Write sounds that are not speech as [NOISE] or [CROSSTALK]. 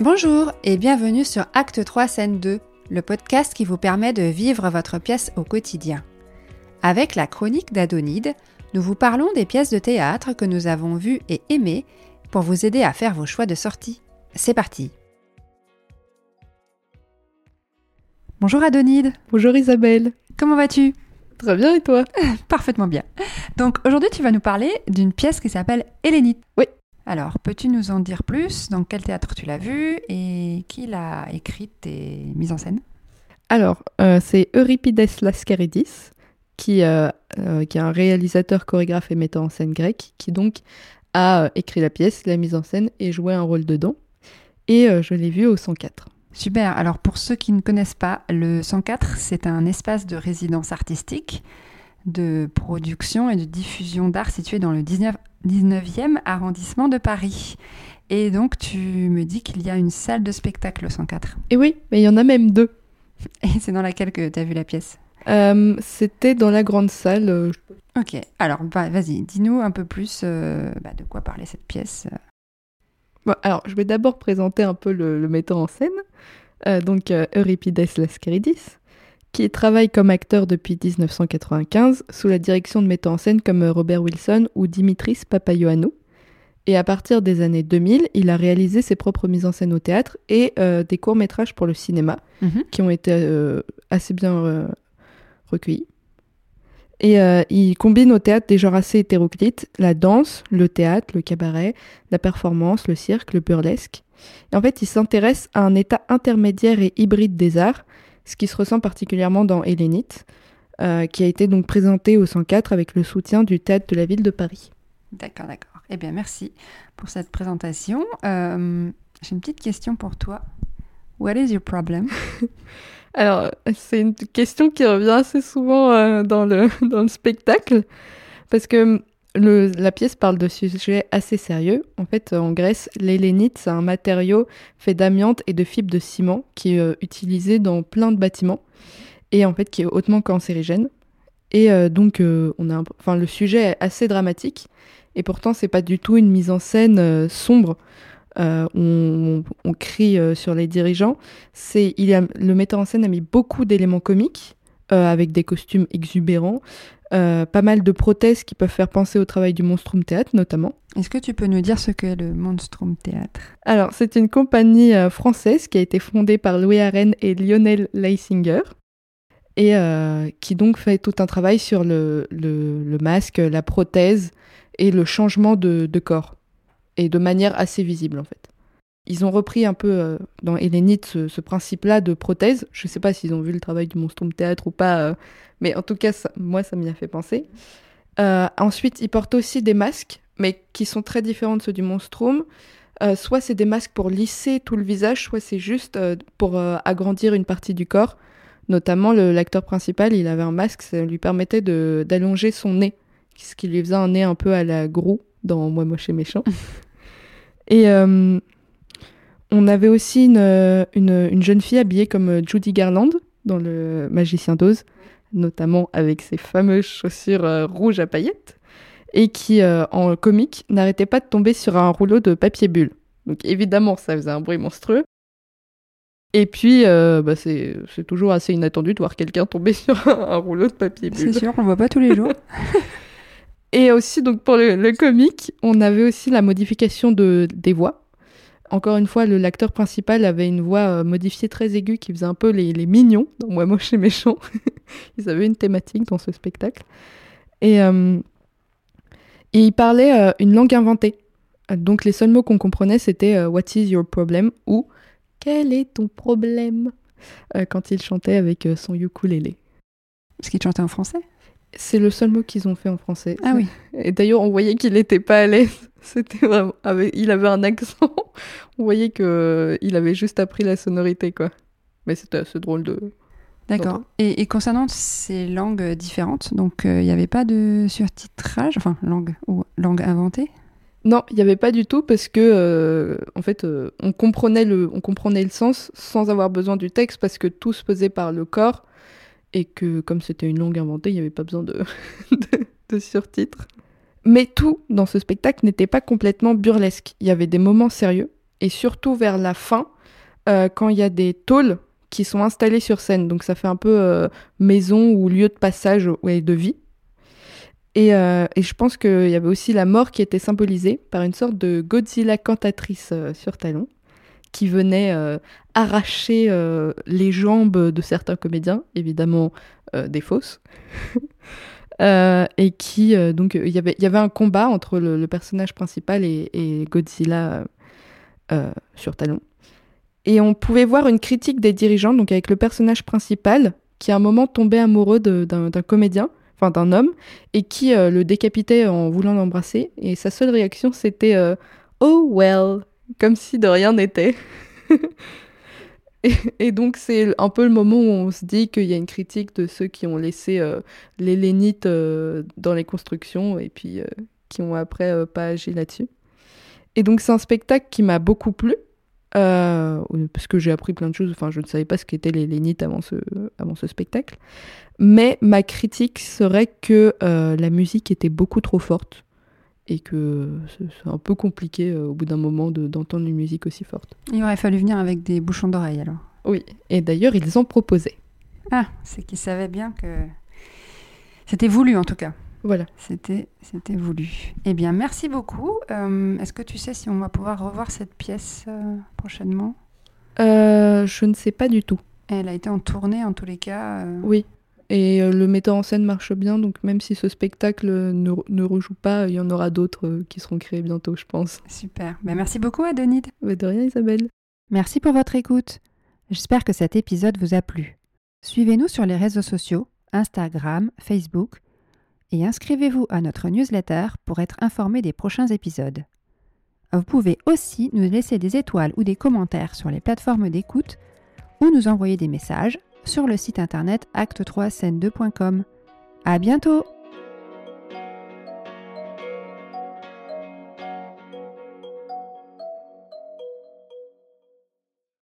Bonjour et bienvenue sur Acte 3 Scène 2, le podcast qui vous permet de vivre votre pièce au quotidien. Avec la chronique d'Adonide, nous vous parlons des pièces de théâtre que nous avons vues et aimées pour vous aider à faire vos choix de sortie. C'est parti Bonjour Adonide Bonjour Isabelle Comment vas-tu? Très bien et toi? [LAUGHS] Parfaitement bien. Donc aujourd'hui tu vas nous parler d'une pièce qui s'appelle Hélénite. Oui. Alors, peux-tu nous en dire plus? Dans quel théâtre tu l'as vu? Et qui l'a écrite et mise en scène? Alors, euh, c'est Euripides Lascaridis, qui, euh, euh, qui est un réalisateur, chorégraphe et metteur en scène grec, qui donc a écrit la pièce, l'a mise en scène et joué un rôle dedans. Et je l'ai vu au 104. Super. Alors, pour ceux qui ne connaissent pas, le 104, c'est un espace de résidence artistique de production et de diffusion d'art situé dans le 19, 19e arrondissement de Paris. Et donc, tu me dis qu'il y a une salle de spectacle au 104. Et oui, mais il y en a même deux. Et c'est dans laquelle que tu as vu la pièce? Euh, C'était dans la grande salle. Euh, ok, alors bah, vas-y, dis-nous un peu plus euh, bah, de quoi parlait cette pièce. Bon, alors, je vais d'abord présenter un peu le, le metteur en scène. donc, Euripides Lascaridis qui travaille comme acteur depuis 1995 sous la direction de metteurs en scène comme Robert Wilson ou Dimitris Papayoannou. Et à partir des années 2000, il a réalisé ses propres mises en scène au théâtre et euh, des courts-métrages pour le cinéma mhm. qui ont été euh, assez bien euh, recueillis. Et il combine au théâtre des genres assez hétéroclites, la danse, le théâtre, le cabaret, la performance, le cirque, le burlesque. Et en fait, il s'intéresse à un état intermédiaire et hybride des arts, ce qui se ressent particulièrement dans Hélénite, euh, qui a été donc présenté au 104 avec le soutien du théâtre de la ville de Paris. D'accord, d'accord. Eh bien, merci pour cette présentation. Euh, j'ai une petite question pour toi. What is your problem? [LAUGHS] Alors, c'est une question qui revient assez souvent euh, dans, le, [LAUGHS] dans le spectacle, parce que la pièce parle de sujets assez sérieux. En fait, en Grèce, l'hélénite, c'est un matériau fait d'amiante et de fibres de ciment qui est euh, utilisé dans plein de bâtiments et en fait qui est hautement cancérigène. Et euh, donc, euh, on a, enfin, le sujet est assez dramatique et pourtant, c'est pas du tout une mise en scène sombre. On, on, crie sur les dirigeants. C'est, le metteur en scène a mis beaucoup d'éléments comiques avec des costumes exubérants, euh, pas mal de prothèses qui peuvent faire penser au travail du Monstrum Théâtre notamment. Est-ce que tu peux nous dire ce qu'est le Monstrum Théâtre? Alors, c'est une compagnie euh, française qui a été fondée par Louis Arène et Lionel Leisinger et euh, qui donc fait tout un travail sur le, le, masque, la prothèse et le changement de, de, corps et de manière assez visible en fait. Ils ont repris un peu dans Hélénite ce, ce principe-là de prothèse. Je ne sais pas s'ils ont vu le travail du Monstrum Théâtre ou pas mais en tout cas, moi, ça m'y a fait penser. Euh, ensuite, ils portent aussi des masques, mais qui sont très différents de ceux du Monstrum. Euh, soit c'est des masques pour lisser tout le visage, soit c'est juste euh, pour agrandir une partie du corps. Notamment, l'acteur principal, il avait un masque, ça lui permettait d'allonger son nez, ce qui lui faisait un nez un peu à la Grou dans Moi moche et méchant. [LAUGHS] et on avait aussi une, une, une, jeune fille habillée comme Judy Garland dans Le Magicien d'Oz notamment avec ses fameuses chaussures euh, rouges à paillettes, et qui, euh, en comique, n'arrêtait pas de tomber sur un rouleau de papier bulle. Donc évidemment, ça faisait un bruit monstrueux. Et puis, euh, bah, c'est toujours assez inattendu de voir quelqu'un tomber [LAUGHS] sur un, rouleau de papier bulle. C'est sûr, on le voit pas tous les jours. [LAUGHS] [LAUGHS] Et aussi, donc pour le, le, comique, on avait aussi la modification de, des voix. Encore une fois, l'acteur principal avait une voix euh, modifiée très aiguë qui faisait un peu les, les mignons dans Moi moche et méchant. [LAUGHS] Ils avaient une thématique dans ce spectacle. Et, euh, il parlait euh, une langue inventée. Donc les seuls mots qu'on comprenait c'était What is your problem? ou Quel est ton problème? Quand il chantait avec son ukulélé. Est-ce qu'il chantait en français? C'est le seul mot qu'ils ont fait en français. Ah oui. [LAUGHS] Et d'ailleurs, on voyait qu'il n'était pas à l'aise. [LAUGHS] C'était vraiment, il avait un accent. on voyait que euh, il avait juste appris la sonorité, quoi. Mais c'était assez drôle de. D'accord. Et, concernant ces langues différentes, donc euh, il n'y avait pas de surtitrage, enfin langue ou langue inventée? Non, il n'y avait pas du tout parce que euh, en fait, on comprenait le, on comprenait le sens sans avoir besoin du texte parce que tout se faisait par le corps et que comme c'était une langue inventée, il n'y avait pas besoin [LAUGHS] de, de, surtitres. Mais tout dans ce spectacle n'était pas complètement burlesque. Il y avait des moments sérieux et surtout vers la fin, euh, quand il y a des tôles qui sont installées sur scène. Donc ça fait un peu euh, maison ou lieu de passage ouais, de vie. Et, euh, et je pense qu'il y avait aussi la mort qui était symbolisée par une sorte de Godzilla cantatrice sur talon qui venait arracher les jambes de certains comédiens, évidemment des fausses. [LAUGHS] et qui donc il y avait il y avait un combat entre le, personnage principal et, Godzilla sur talon et on pouvait voir une critique des dirigeants, donc avec le personnage principal, qui à un moment tombait amoureux d'un comédien, enfin d'un homme, et qui euh, le décapitait en voulant l'embrasser. Et sa seule réaction, c'était euh, Oh well, comme si de rien n'était. [LAUGHS] et, donc c'est un peu le moment où on se dit qu'il y a une critique de ceux qui ont laissé euh, les lénites dans les constructions et puis qui ont après pas agi là-dessus. Et donc c'est un spectacle qui m'a beaucoup plu euh, parce que j'ai appris plein de choses. Enfin, je ne savais pas ce qu'étaient les lénites avant ce, avant ce spectacle. Mais ma critique serait que euh, la musique était beaucoup trop forte et que c'est un peu compliqué euh, au bout d'un moment d'entendre une musique aussi forte. Il aurait fallu venir avec des bouchons d'oreilles alors. Oui, et d'ailleurs ils ont proposé. Ah, c'est qu'ils savaient bien que c'était voulu en tout cas. Voilà. C'était, c'était voulu. Eh bien, merci beaucoup. Euh, est-ce que tu sais si on va pouvoir revoir cette pièce euh, prochainement? Je ne sais pas du tout. Elle a été en tournée en tous les cas. Oui. Et le metteur en scène marche bien, donc même si ce spectacle ne, ne rejoue pas, il y en aura d'autres qui seront créés bientôt, je pense. Super. Ben, merci beaucoup, Adonide. de rien, Isabelle. Merci pour votre écoute. J'espère que cet épisode vous a plu. Suivez-nous sur les réseaux sociaux, Instagram, Facebook et inscrivez-vous à notre newsletter pour être informé des prochains épisodes. Vous pouvez aussi nous laisser des étoiles ou des commentaires sur les plateformes d'écoute ou nous envoyer des messages sur le site internet acte3scène2.com. À bientôt!